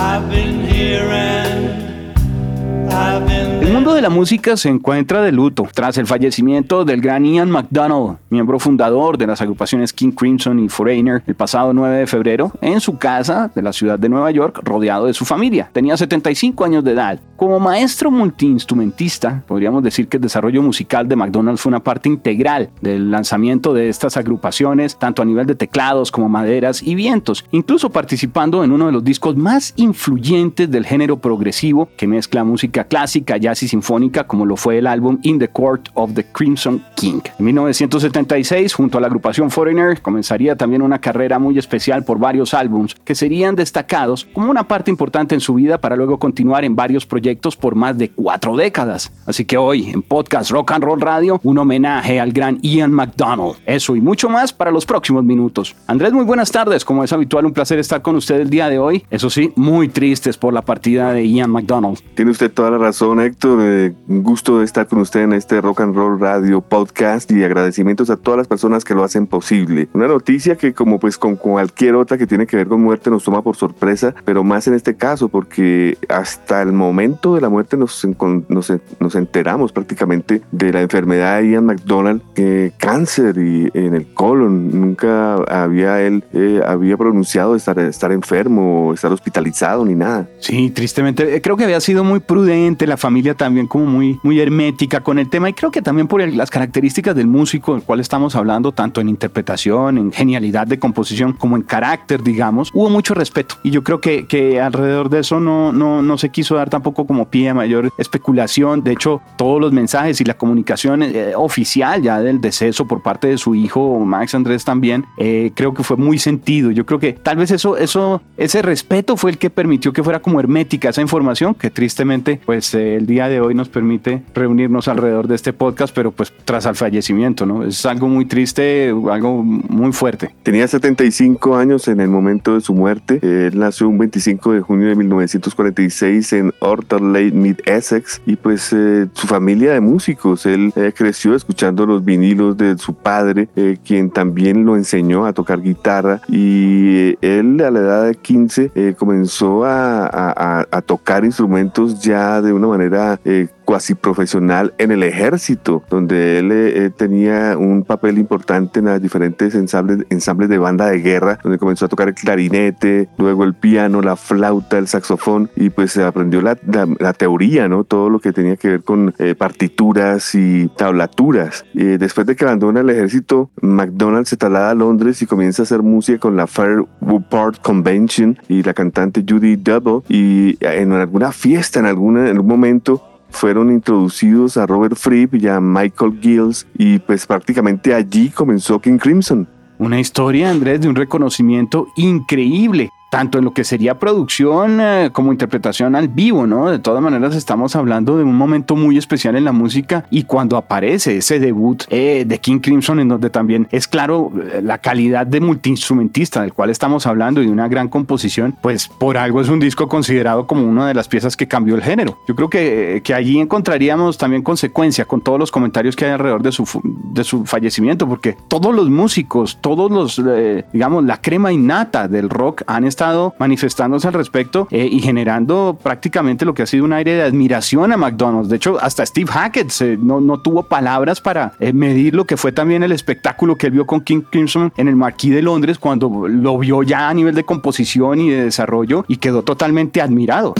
I've been here and I've been El mundo de la música se encuentra de luto tras el fallecimiento del gran Ian McDonald, miembro fundador de las agrupaciones King Crimson y Foreigner, el pasado 9 de febrero, en su casa de la ciudad de Nueva York, rodeado de su familia. Tenía 75 años de edad. Como maestro multiinstrumentista, podríamos decir que el desarrollo musical de McDonald fue una parte integral del lanzamiento de estas agrupaciones, tanto a nivel de teclados como maderas y vientos, incluso participando en uno de los discos más influyentes del género progresivo que mezcla música clásica, jazz y sinfónica, como lo fue el álbum In the Court of the Crimson King. En 1976, junto a la agrupación Foreigner, comenzaría también una carrera muy especial por varios álbums que serían destacados como una parte importante en su vida para luego continuar en varios proyectos por más de cuatro décadas. Así que hoy, en Podcast Rock and Roll Radio, un homenaje al gran Ian McDonald. Eso y mucho más para los próximos minutos. Andrés, muy buenas tardes. Como es habitual, un placer estar con usted el día de hoy. Eso sí, muy tristes por la partida de Ian McDonald. Tiene usted toda la razón, Héctor. Eh, un gusto estar con usted en este Rock and Roll Radio Podcast y agradecimientos a todas las personas que lo hacen posible. Una noticia que como pues con cualquier otra que tiene que ver con muerte nos toma por sorpresa, pero más en este caso porque hasta el momento de la muerte nos, nos, enteramos prácticamente de la enfermedad de Ian McDonald, eh, cáncer y en el colon. Nunca había él eh, había pronunciado estar, estar enfermo estar hospitalizado ni nada. Sí, tristemente. Creo que había sido muy prudente, la familia también como muy, muy hermética con el tema y creo que también por el- las características del músico del cual estamos hablando, tanto en interpretación, en genialidad de composición como en carácter, digamos, hubo mucho respeto. Y yo creo que, que alrededor de eso no, no, no se quiso dar tampoco como pie a mayor especulación. De hecho, todos los mensajes y la comunicación eh, oficial ya del deceso por parte de su hijo, Max Andrés también, eh, creo que fue muy sentido. Yo creo que tal vez eso, eso, ese respeto fue el que permitió que fuera como hermética esa información, que tristemente, pues eh, el día de hoy nos permite reunirnos alrededor de este podcast, pero pues tras el fallecimiento, ¿no? Es algo muy triste, algo muy fuerte. Tenía 75 años en el momento de su muerte. Él nació un 25 de junio de 1946 en Orterley, Mid Essex, y pues eh, su familia de músicos. Él eh, creció escuchando los vinilos de su padre, eh, quien también lo enseñó a tocar guitarra. Y eh, él a la edad de 15 eh, comenzó a, a- a- a tocar instrumentos ya de una manera eh, cuasi profesional en el ejército, donde él eh, eh, tenía un papel importante en las diferentes ensambles, ensambles de banda de guerra, donde comenzó a tocar el clarinete, luego el piano, la flauta, el saxofón, y pues aprendió la, la- la teoría, ¿no? Todo lo que tenía que ver con eh, partituras y tablaturas. Después de que abandona el ejército, McDonald se traslada a Londres y comienza a hacer música con la Fairport Convention y la cantante Judy Double, y en alguna fiesta, en, alguna, en algún momento, fueron introducidos a Robert Fripp y a Michael Gills y pues prácticamente allí comenzó King Crimson. Una historia, Andrés, de un reconocimiento increíble. Tanto en lo que sería producción eh, como interpretación al vivo, ¿no? De todas maneras estamos hablando de un momento muy especial en la música y cuando aparece ese debut eh, de King Crimson en donde también es claro eh, la calidad de multiinstrumentista del cual estamos hablando y de una gran composición, pues por algo es un disco considerado como una de las piezas que cambió el género. Yo creo que, que allí encontraríamos también consecuencia con todos los comentarios que hay alrededor de su, de su fallecimiento, porque todos los músicos, todos los, eh, digamos, la crema innata del rock han estado manifestándose al respecto eh, y generando prácticamente lo que ha sido un aire de admiración a McDonald's. De hecho, hasta Steve Hackett no, no tuvo palabras para eh, medir lo que fue también el espectáculo que él vio con King Crimson en el Marquis de Londres cuando lo vio ya a nivel de composición y de desarrollo y quedó totalmente admirado.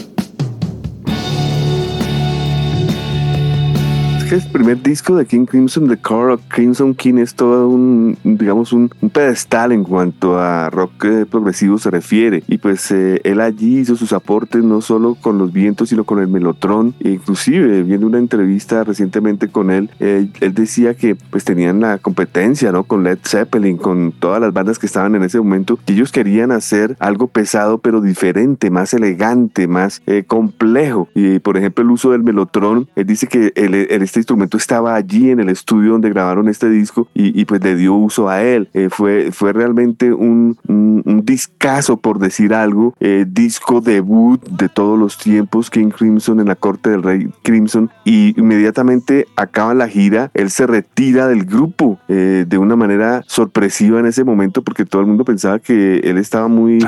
Que el primer disco de King Crimson, The Core of Crimson King, es todo un, digamos, un, pedestal en cuanto a rock eh, progresivo se refiere. Y pues eh, él allí hizo sus aportes no solo con los vientos, sino con el melotron. E inclusive, viendo una entrevista recientemente con él, él decía que pues tenían la competencia, ¿no? Con Led Zeppelin, con todas las bandas que estaban en ese momento, que ellos querían hacer algo pesado pero diferente, más elegante, más eh, complejo. Y por ejemplo, el uso del melotron, él dice que el, este instrumento estaba allí en el estudio donde grabaron este disco y, pues le dio uso a él. Eh, fue, fue realmente un, un, discazo, por decir algo, eh, disco debut de todos los tiempos, King Crimson en la corte del rey Crimson, y inmediatamente acaba la gira, él se retira del grupo eh, de una manera sorpresiva en ese momento porque todo el mundo pensaba que él estaba muy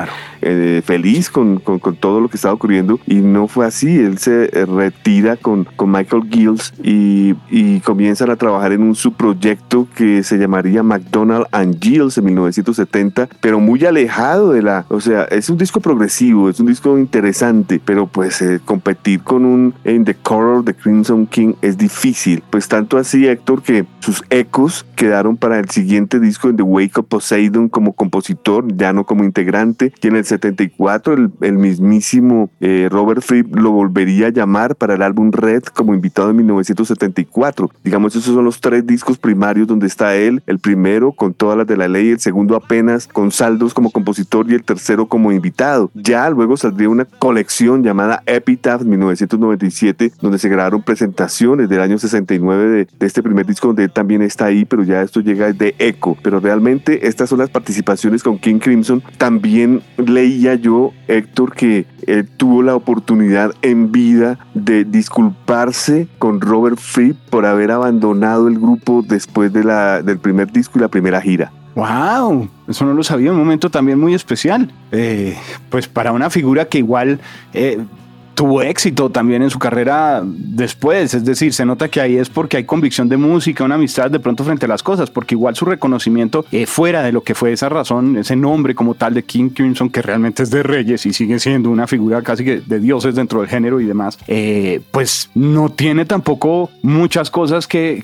feliz con, con, con, todo lo que estaba ocurriendo y no fue así, él se retira con, con Michael Gills y, y comienzan a trabajar en un subproyecto que se llamaría McDonald and Gills en 1970, pero muy alejado de la, o sea, es un disco progresivo, es un disco interesante, pero pues eh, competir con un In the Color de Crimson King es difícil, pues tanto así Héctor que sus ecos quedaron para el siguiente disco en The Wake of Poseidon como compositor, ya no como integrante, y en el 74 el, el mismísimo eh, Robert Fripp lo volvería a llamar para el álbum Red como invitado en 1974. Digamos, esos son los tres discos primarios donde está él, el primero con todas las de la ley, el segundo apenas con saldos como compositor y el tercero como invitado. Ya luego saldría una colección llamada Epitaph 1997, donde se grabaron presentaciones del año 69 de, de este primer disco donde él también está ahí, pero ya esto llega de eco. Pero realmente estas son las participaciones con King Crimson. También leía yo, Héctor, que él tuvo la oportunidad en vida de disculparse con Robert Fripp por haber abandonado el grupo después de la, del primer disco y la primera gira. ¡Wow! Eso no lo sabía, un momento también muy especial. Eh, pues para una figura que igual eh, tuvo éxito también en su carrera después, es decir, se nota que ahí es porque hay convicción de música, una amistad de pronto frente a las cosas, porque igual su reconocimiento eh, fuera de lo que fue esa razón, ese nombre como tal de King Crimson, que realmente es de Reyes y sigue siendo una figura casi que de dioses dentro del género y demás, eh, pues no tiene tampoco muchas cosas que,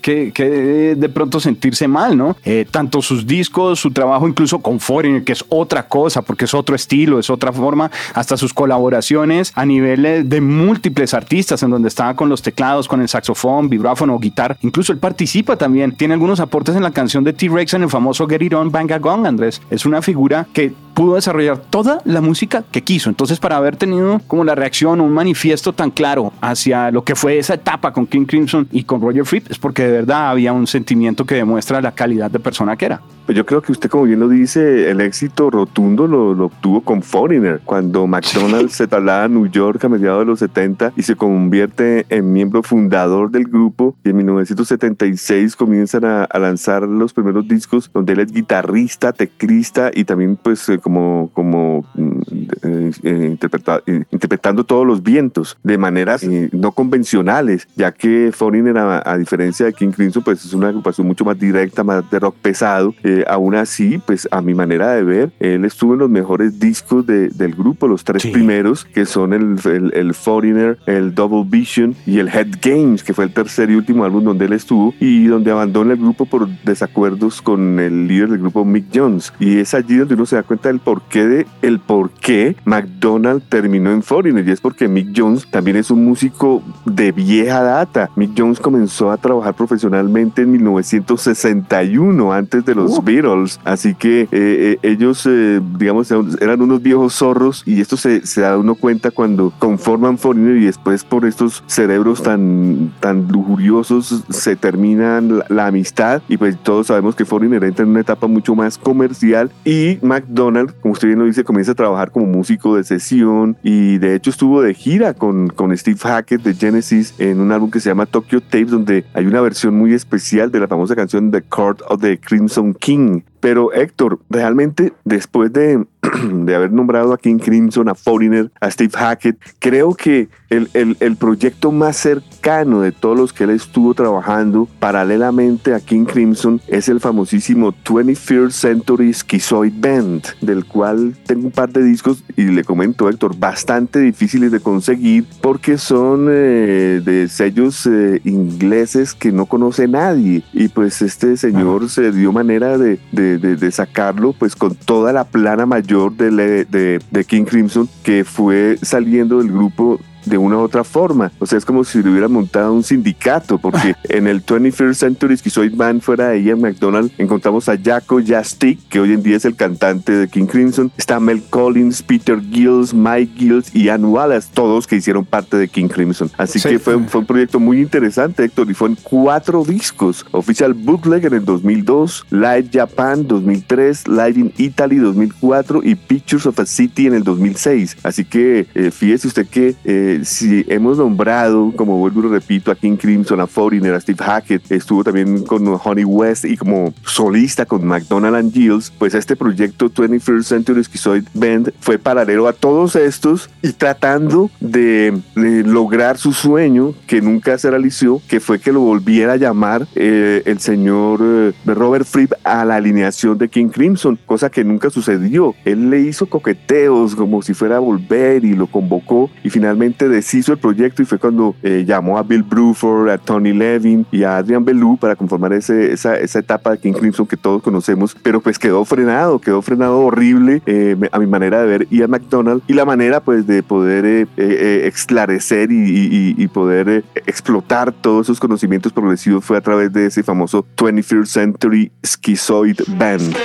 de pronto sentirse mal, ¿no? Eh, tanto sus discos, su trabajo incluso con Foreigner, que es otra cosa, porque es otro estilo, es otra forma, hasta sus colaboraciones a nivel de múltiples artistas en donde estaba con los teclados, con el saxofón, vibráfono, guitarra. Incluso él participa también. Tiene algunos aportes en la canción de T-Rex en el famoso Get It On Bang Gong, Andrés. Es una figura que pudo desarrollar toda la música que quiso. Entonces, para haber tenido como la reacción o un manifiesto tan claro hacia lo que fue esa etapa con King Crimson y con Roger Fripp, es porque de verdad había un sentimiento que demuestra la calidad de persona que era. Pues yo creo que usted, como bien lo dice, el éxito rotundo lo, lo obtuvo con Foreigner, cuando McDonald's se traslada a New York a mediados de los 70 y se convierte en miembro fundador del grupo. Y en 1976 comienzan a, lanzar los primeros discos donde él es guitarrista, teclista y también pues eh, como, como mm, eh, eh, interpretando todos los vientos de maneras no convencionales, ya que Foreigner, a, a, diferencia de King Crimson, pues es una agrupación mucho más directa, más de rock pesado aún así, pues a mi manera de ver, él estuvo en los mejores discos de, del grupo, los tres primeros, que son el, el, Foreigner, el Double Vision y el Head Games, que fue el tercer y último álbum donde él estuvo y donde abandona el grupo por desacuerdos con el líder del grupo, Mick Jones. Y es allí donde uno se da cuenta del porqué de el por qué McDonald terminó en Foreigner y es porque Mick Jones también es un músico de vieja data. Mick Jones comenzó a trabajar profesionalmente en 1961, antes de los Beatles. Así que eh, eh, ellos, eh, digamos, eran unos viejos zorros y esto se, se, da uno cuenta cuando conforman Foreigner y después por estos cerebros tan, tan lujuriosos se termina la, amistad y pues todos sabemos que Foreigner entra en una etapa mucho más comercial y McDonald, como usted bien lo dice, comienza a trabajar como músico de sesión y de hecho estuvo de gira con, con Steve Hackett de Genesis en un álbum que se llama Tokyo Tapes donde hay una versión muy especial de la famosa canción The Court of the Crimson King Pero Héctor, realmente después de, de haber nombrado a King Crimson, a Foreigner, a Steve Hackett, creo que el, el, el, proyecto más cercano de todos los que él estuvo trabajando paralelamente a King Crimson es el famosísimo 21st Century Schizoid Band, del cual tengo un par de discos y le comento Héctor, bastante difíciles de conseguir porque son eh, de sellos eh, ingleses que no conoce nadie. Y pues este señor se dio manera de, de, de, sacarlo pues con toda la plana mayor de, de King Crimson que fue saliendo del grupo de una u otra forma. O sea, es como si le hubiera montado un sindicato, porque en el 21st Century Schizoid Band fuera de Ian McDonald encontramos a Jaco Jastic, que hoy en día es el cantante de King Crimson, está Mel Collins, Peter Gills, Mike Gills y Ann Wallace, todos que hicieron parte de King Crimson. Así sí. que fue, fue, un proyecto muy interesante, Héctor, y fue en cuatro discos. Official Bootleg en el 2002, Live Japan 2003, Live in Italy 2004 y Pictures of a City en el 2006. Así que eh, fíjese usted que eh, si hemos nombrado, como vuelvo y lo repito, a King Crimson, a Foreigner, a Steve Hackett, estuvo también con Honey West y como solista con McDonald and Gills, pues este proyecto 21st Century Schizoid Band fue paralelo a todos estos y tratando de, de lograr su sueño que nunca se realizó, que fue que lo volviera a llamar eh, el señor eh, Robert Fripp a la alineación de King Crimson, cosa que nunca sucedió. Él le hizo coqueteos como si fuera a volver y lo convocó y finalmente deshizo el proyecto y fue cuando eh, llamó a Bill Bruford, a Tony Levin y a Adrian Bellew para conformar ese, esa, esa, etapa de King Crimson que todos conocemos, pero pues quedó frenado, quedó frenado horrible eh, a mi manera de ver Ian McDonald y la manera pues de poder eh, esclarecer y, y, y poder explotar todos esos conocimientos progresivos fue a través de ese famoso 21st Century Schizoid Band.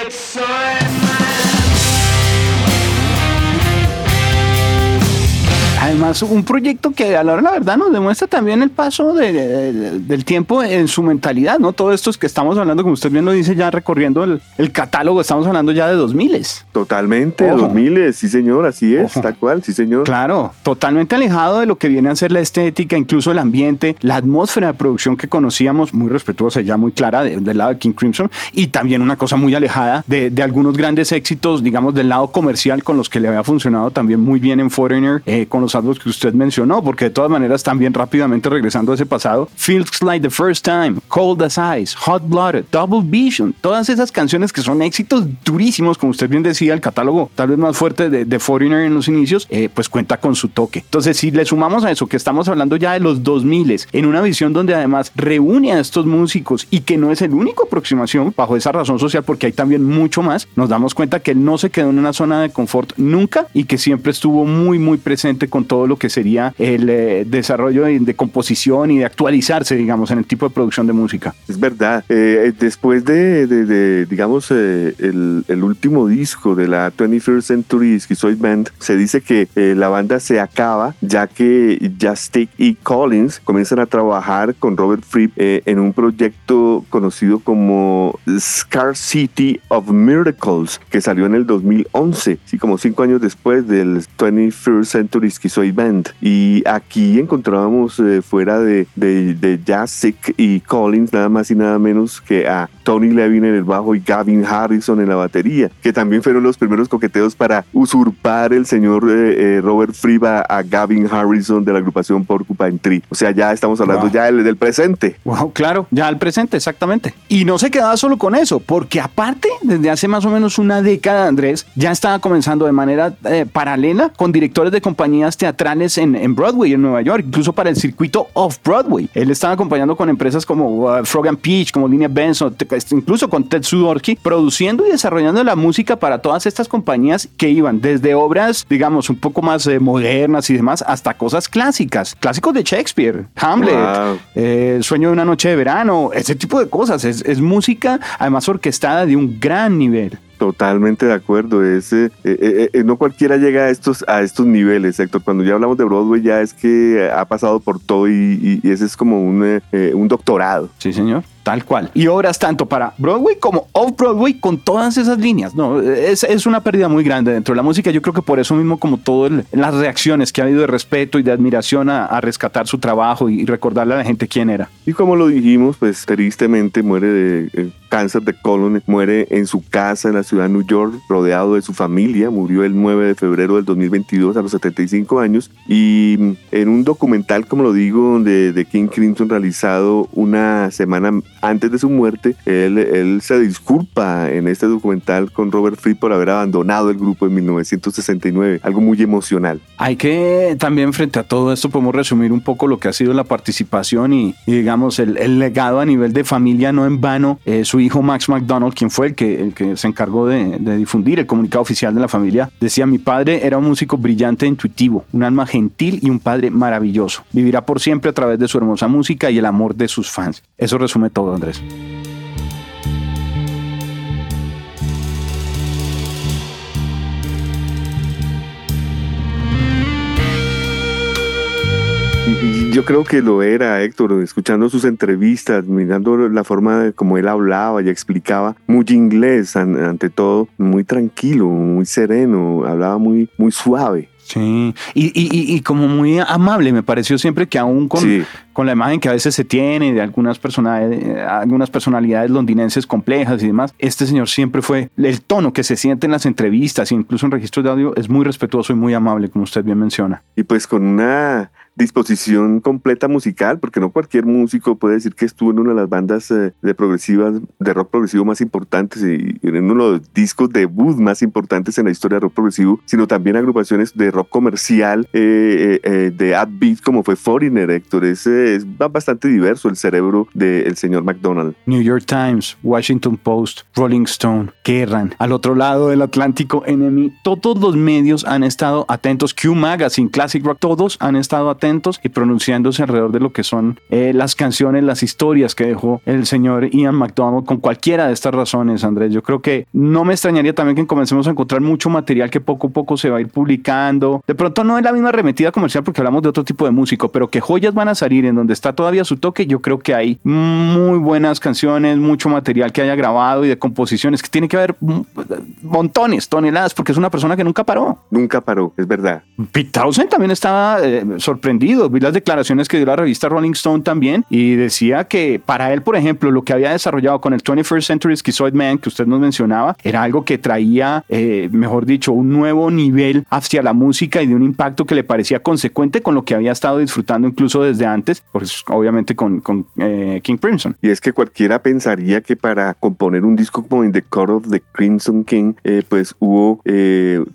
Además, un proyecto que a la hora la verdad nos demuestra también el paso de, de, del tiempo en su mentalidad, ¿no? Todo esto es que estamos hablando, como usted bien lo dice, ya recorriendo el, el catálogo, estamos hablando ya de 2000. Totalmente, Ojo. 2000, sí señor, así es, Ojo. tal cual, sí señor. Claro, totalmente alejado de lo que viene a ser la estética, incluso el ambiente, la atmósfera de producción que conocíamos, muy respetuosa, ya muy clara de, del lado de King Crimson, y también una cosa muy alejada de, de, algunos grandes éxitos, digamos, del lado comercial con los que le había funcionado también muy bien en Foreigner, eh, con los álbumes que usted mencionó, porque de todas maneras también rápidamente regresando a ese pasado, Feels Like the First Time, Cold as Ice, Hot Blooded, Double Vision, todas esas canciones que son éxitos durísimos, como usted bien decía, el catálogo tal vez más fuerte de, de Foreigner en los inicios, eh, pues cuenta con su toque. Entonces, si le sumamos a eso, que estamos hablando ya de los 2000 en una visión donde además reúne a estos músicos y que no es el único aproximación bajo esa razón social, porque hay también mucho más, nos damos cuenta que él no se quedó en una zona de confort nunca y que siempre estuvo muy, muy presente con todo lo que sería el eh, desarrollo de, de, composición y de actualizarse, digamos, en el tipo de producción de música. Es verdad. Eh, después de, de, de digamos, eh, el, el, último disco de la 21st Century Schizoid Band, se dice que eh, la banda se acaba ya que Justic y Collins comienzan a trabajar con Robert Fripp eh, en un proyecto conocido como Scar City of Miracles, que salió en el 2011, sí, como cinco años después del 21st Century Schizoid Band. Y aquí encontrábamos eh, fuera de, de, de y Collins nada más y nada menos que a Tony Levin en el bajo y Gavin Harrison en la batería, que también fueron los primeros coqueteos para usurpar el señor eh, eh, Robert Fripp a, Gavin Harrison de la agrupación Porcupine Tree. O sea, ya estamos hablando wow. ya del, del, presente. Wow, claro, ya el presente, exactamente. Y no se quedaba solo con eso, porque aparte, desde hace más o menos una década, Andrés, ya estaba comenzando de manera eh, paralela con directores de compañías teatrales en, en, Broadway en Nueva York, incluso para el circuito off-Broadway. Él estaba acompañando con empresas como uh, Frog and Peach, como Línea Benson, incluso con Ted Sudorky, produciendo y desarrollando la música para todas estas compañías que iban desde obras, digamos, un poco más eh, modernas y demás, hasta cosas clásicas, clásicos de Shakespeare, Hamlet, wow. eh, Sueño de una noche de verano, ese tipo de cosas. Es, es música, además orquestada de un gran nivel. Totalmente de acuerdo. Es, eh, eh, eh, no cualquiera llega a estos, a estos niveles, Héctor. Cuando ya hablamos de Broadway, ya es que ha pasado por todo y, y ese es como un, un doctorado. Sí, señor. Tal cual. Y obras tanto para Broadway como Off-Broadway con todas esas líneas. No, es, es, una pérdida muy grande dentro de la música. Yo creo que por eso mismo, como todas las reacciones que ha habido de respeto y de admiración a, a, rescatar su trabajo y recordarle a la gente quién era. Y como lo dijimos, pues tristemente muere de cáncer de colon, muere en su casa en la ciudad de New York, rodeado de su familia. Murió el 9 de febrero del 2022 a los 75 años. Y en un documental, como lo digo, de, de King Crimson realizado una semana antes de su muerte, él, él, se disculpa en este documental con Robert Fripp por haber abandonado el grupo en 1969, algo muy emocional. Hay que también frente a todo esto podemos resumir un poco lo que ha sido la participación y, y digamos el, el, legado a nivel de familia, no en vano, eh, su hijo Max McDonald, quien fue el que, el que se encargó de, de difundir el comunicado oficial de la familia, decía mi padre era un músico brillante e intuitivo, un alma gentil y un padre maravilloso. Vivirá por siempre a través de su hermosa música y el amor de sus fans. Eso resume todo. Andrés. Yo creo que lo era, Héctor, escuchando sus entrevistas, mirando la forma de como él hablaba y explicaba, muy inglés ante todo, muy tranquilo, muy sereno, hablaba muy, muy suave. Sí, y, y, y, como muy amable, me pareció siempre que aún con, sí. con la imagen que a veces se tiene de algunas, personalidades, algunas personalidades londinenses complejas y demás, este señor siempre fue, el tono que se siente en las entrevistas, incluso en registros de audio, es muy respetuoso y muy amable, como usted bien menciona. Y pues con una disposición completa musical, porque no cualquier músico puede decir que estuvo en una de las bandas eh, de progresivas, de rock progresivo más importantes y en uno de los discos debut más importantes en la historia de rock progresivo, sino también agrupaciones de rock comercial eh, eh, de upbeat como fue Foreigner, Héctor. Es, bastante diverso el cerebro del señor McDonald. New York Times, Washington Post, Rolling Stone, Kerrang, al otro lado del Atlántico, Enemy, todos los medios han estado atentos, Q Magazine, Classic Rock, todos han estado atentos y pronunciándose alrededor de lo que son eh, las canciones, las historias que dejó el señor Ian McDonald con cualquiera de estas razones, Andrés. Yo creo que no me extrañaría también que comencemos a encontrar mucho material que poco a poco se va a ir publicando. De pronto no es la misma arremetida comercial porque hablamos de otro tipo de músico, pero que joyas van a salir en donde está todavía su toque. Yo creo que hay muy buenas canciones, mucho material que haya grabado y de composiciones que tiene que haber montones, toneladas, porque es una persona que nunca paró. Nunca paró, es verdad. Pete Townsend también estaba eh, sorprendido Vi las declaraciones que dio la revista Rolling Stone también y decía que para él, por ejemplo, lo que había desarrollado con el 21st Century Schizoid Man que usted nos mencionaba era algo que traía, eh, mejor dicho, un nuevo nivel hacia la música y de un impacto que le parecía consecuente con lo que había estado disfrutando incluso desde antes, pues obviamente con, con eh, King Crimson. Y es que cualquiera pensaría que para componer un disco como In the Core of the Crimson King, eh, pues hubo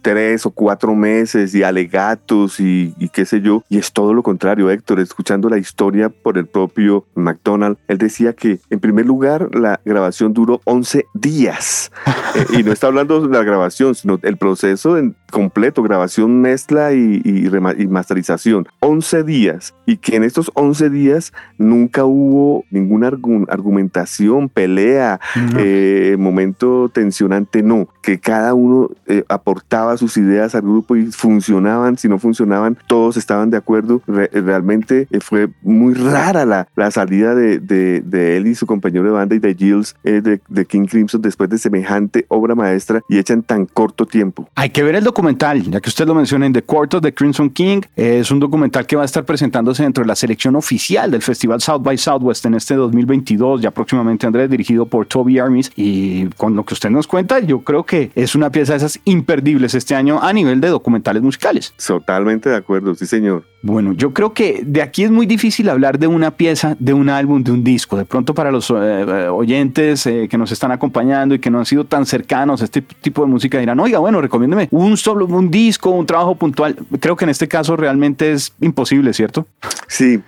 tres o cuatro meses y alegatos y, y qué sé yo, y es todo lo contrario, Héctor, escuchando la historia por el propio McDonald, él decía que en primer lugar la grabación duró 11 días. eh, y no está hablando de la grabación, sino el proceso en completo, grabación, mezcla y, y, y, masterización. 11 días. Y que en estos 11 días nunca hubo ninguna argumentación, pelea, no. eh, momento tensionante, no. Que cada uno eh, aportaba sus ideas al grupo y funcionaban, si no funcionaban, todos estaban de acuerdo re realmente eh, fue muy rara la, la salida de, de, de, él y su compañero de banda y de Gilles eh, de, de, King Crimson después de semejante obra maestra y hecha en tan corto tiempo. Hay que ver el documental, ya que usted lo menciona en The of the Crimson King. Eh, es un documental que va a estar presentándose dentro de la selección oficial del Festival South by Southwest en este 2022, ya próximamente Andrés, dirigido por Toby Armis. Y con lo que usted nos cuenta, yo creo que es una pieza de esas imperdibles este año a nivel de documentales musicales. Totalmente de acuerdo, sí señor. Bueno, yo creo que de aquí es muy difícil hablar de una pieza, de un álbum, de un disco. De pronto para los eh, oyentes eh, que nos están acompañando y que no han sido tan cercanos a este tipo de música dirán, oiga, bueno, recomiéndeme un solo, un disco, un trabajo puntual. Creo que en este caso realmente es imposible, ¿cierto? Sí,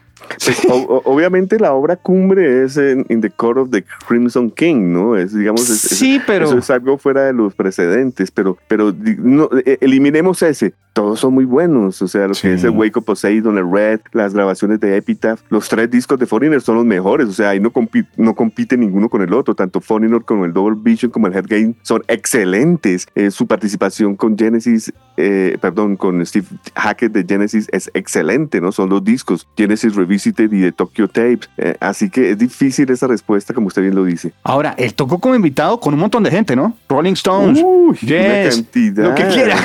Pues, o- obviamente la obra cumbre es en In the Court of the Crimson King, ¿no? Es, digamos, es- es- Sí, pero- eso es algo fuera de los precedentes, pero, pero no, eh, eliminemos ese. Todos son muy buenos, o sea, lo Sí. que es el Wake Up Poseidon, el Red, las grabaciones de Epitaph, los tres discos de Foreigner son los mejores, o sea, ahí no, compi- no compite ninguno con el otro, tanto Foreigner como el Double Vision como el Headgame son excelentes. Eh, su participación con Genesis, eh, perdón, con Steve Hackett de Genesis es excelente, ¿no? Son los discos, Genesis Revisited y de Tokyo Tapes, Eh, así que es difícil esa respuesta, como usted bien lo dice. Ahora, él tocó como invitado con un montón de gente, ¿no? Rolling Stones, Uy, Yes, una cantidad. lo que quiera.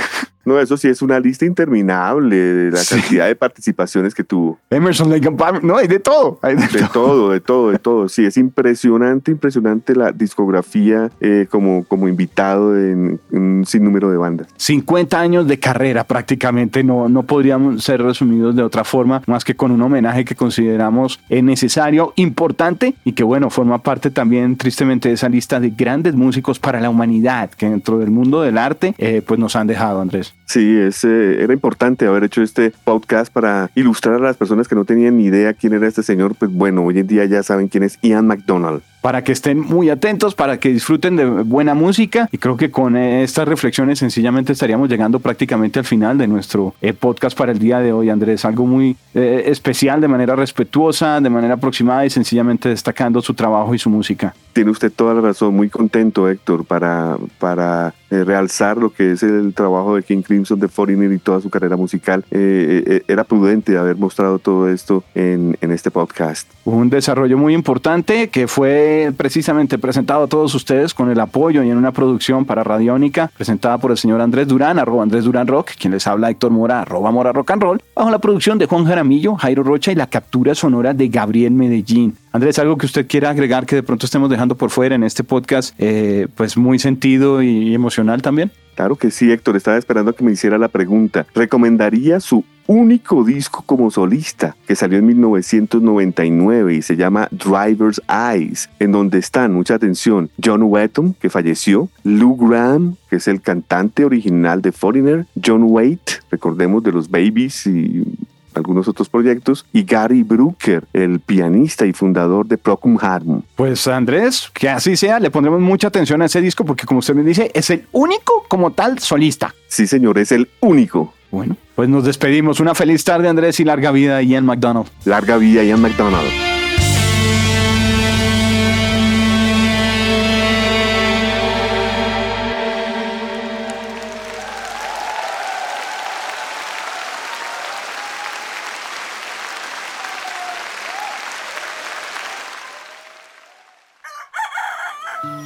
No, eso sí es una lista interminable de la Sí. cantidad de participaciones que tuvo. Emerson, Lake and Palmer, no, hay de todo. hay de De todo. todo, de todo, de todo. Sí, es impresionante, impresionante la discografía eh, como, como invitado en un sinnúmero de bandas. 50 años de carrera prácticamente no, no podríamos ser resumidos de otra forma más que con un homenaje que consideramos eh, necesario, importante y que bueno, forma parte también tristemente de esa lista de grandes músicos para la humanidad que dentro del mundo del arte eh, pues nos han dejado Andrés. Sí, es, eh, era importante haber hecho este podcast para ilustrar a las personas que no tenían ni idea quién era este señor. Pues bueno, hoy en día ya saben quién es Ian McDonald. para que estén muy atentos, para que disfruten de buena música. Y creo que con eh, estas reflexiones sencillamente estaríamos llegando prácticamente al final de nuestro eh, podcast para el día de hoy, Andrés. Algo muy eh, especial, de manera respetuosa, de manera aproximada y sencillamente destacando su trabajo y su música. Tiene usted toda la razón, muy contento Héctor para, para eh, realzar lo que es el trabajo de King Crimson, de Foreigner y toda su carrera musical. Eh, eh, era prudente haber mostrado todo esto en, este podcast. Un desarrollo muy importante que fue precisamente presentado a todos ustedes con el apoyo y en una producción para Radiónica presentada por el señor Andrés Durán, arroba Andrés Durán Rock, quien les habla Héctor Mora, arroba Mora Rock and Roll, bajo la producción de Juan Jaramillo, Jairo Rocha y la captura sonora de Gabriel Medellín. Andrés, algo que usted quiera agregar que de pronto estemos dejando por fuera en este podcast, eh, pues muy sentido y emocional también. Claro que sí, Héctor, estaba esperando que me hiciera la pregunta. ¿Recomendaría su único disco como solista que salió en 1999 y se llama Driver's Eyes, en donde están, mucha atención, John Wetton, que falleció, Lou Graham, que es el cantante original de Foreigner, John Waite, recordemos de los Babies y algunos otros proyectos, y Gary Brooker, el pianista y fundador de Procum Harum. Pues Andrés, que así sea, le pondremos mucha atención a ese disco porque como usted me dice, es el único como tal solista. Sí, señor, es el único. Bueno, pues nos despedimos. Una feliz tarde, Andrés, y larga vida Ian McDonald. Larga vida, Ian McDonald.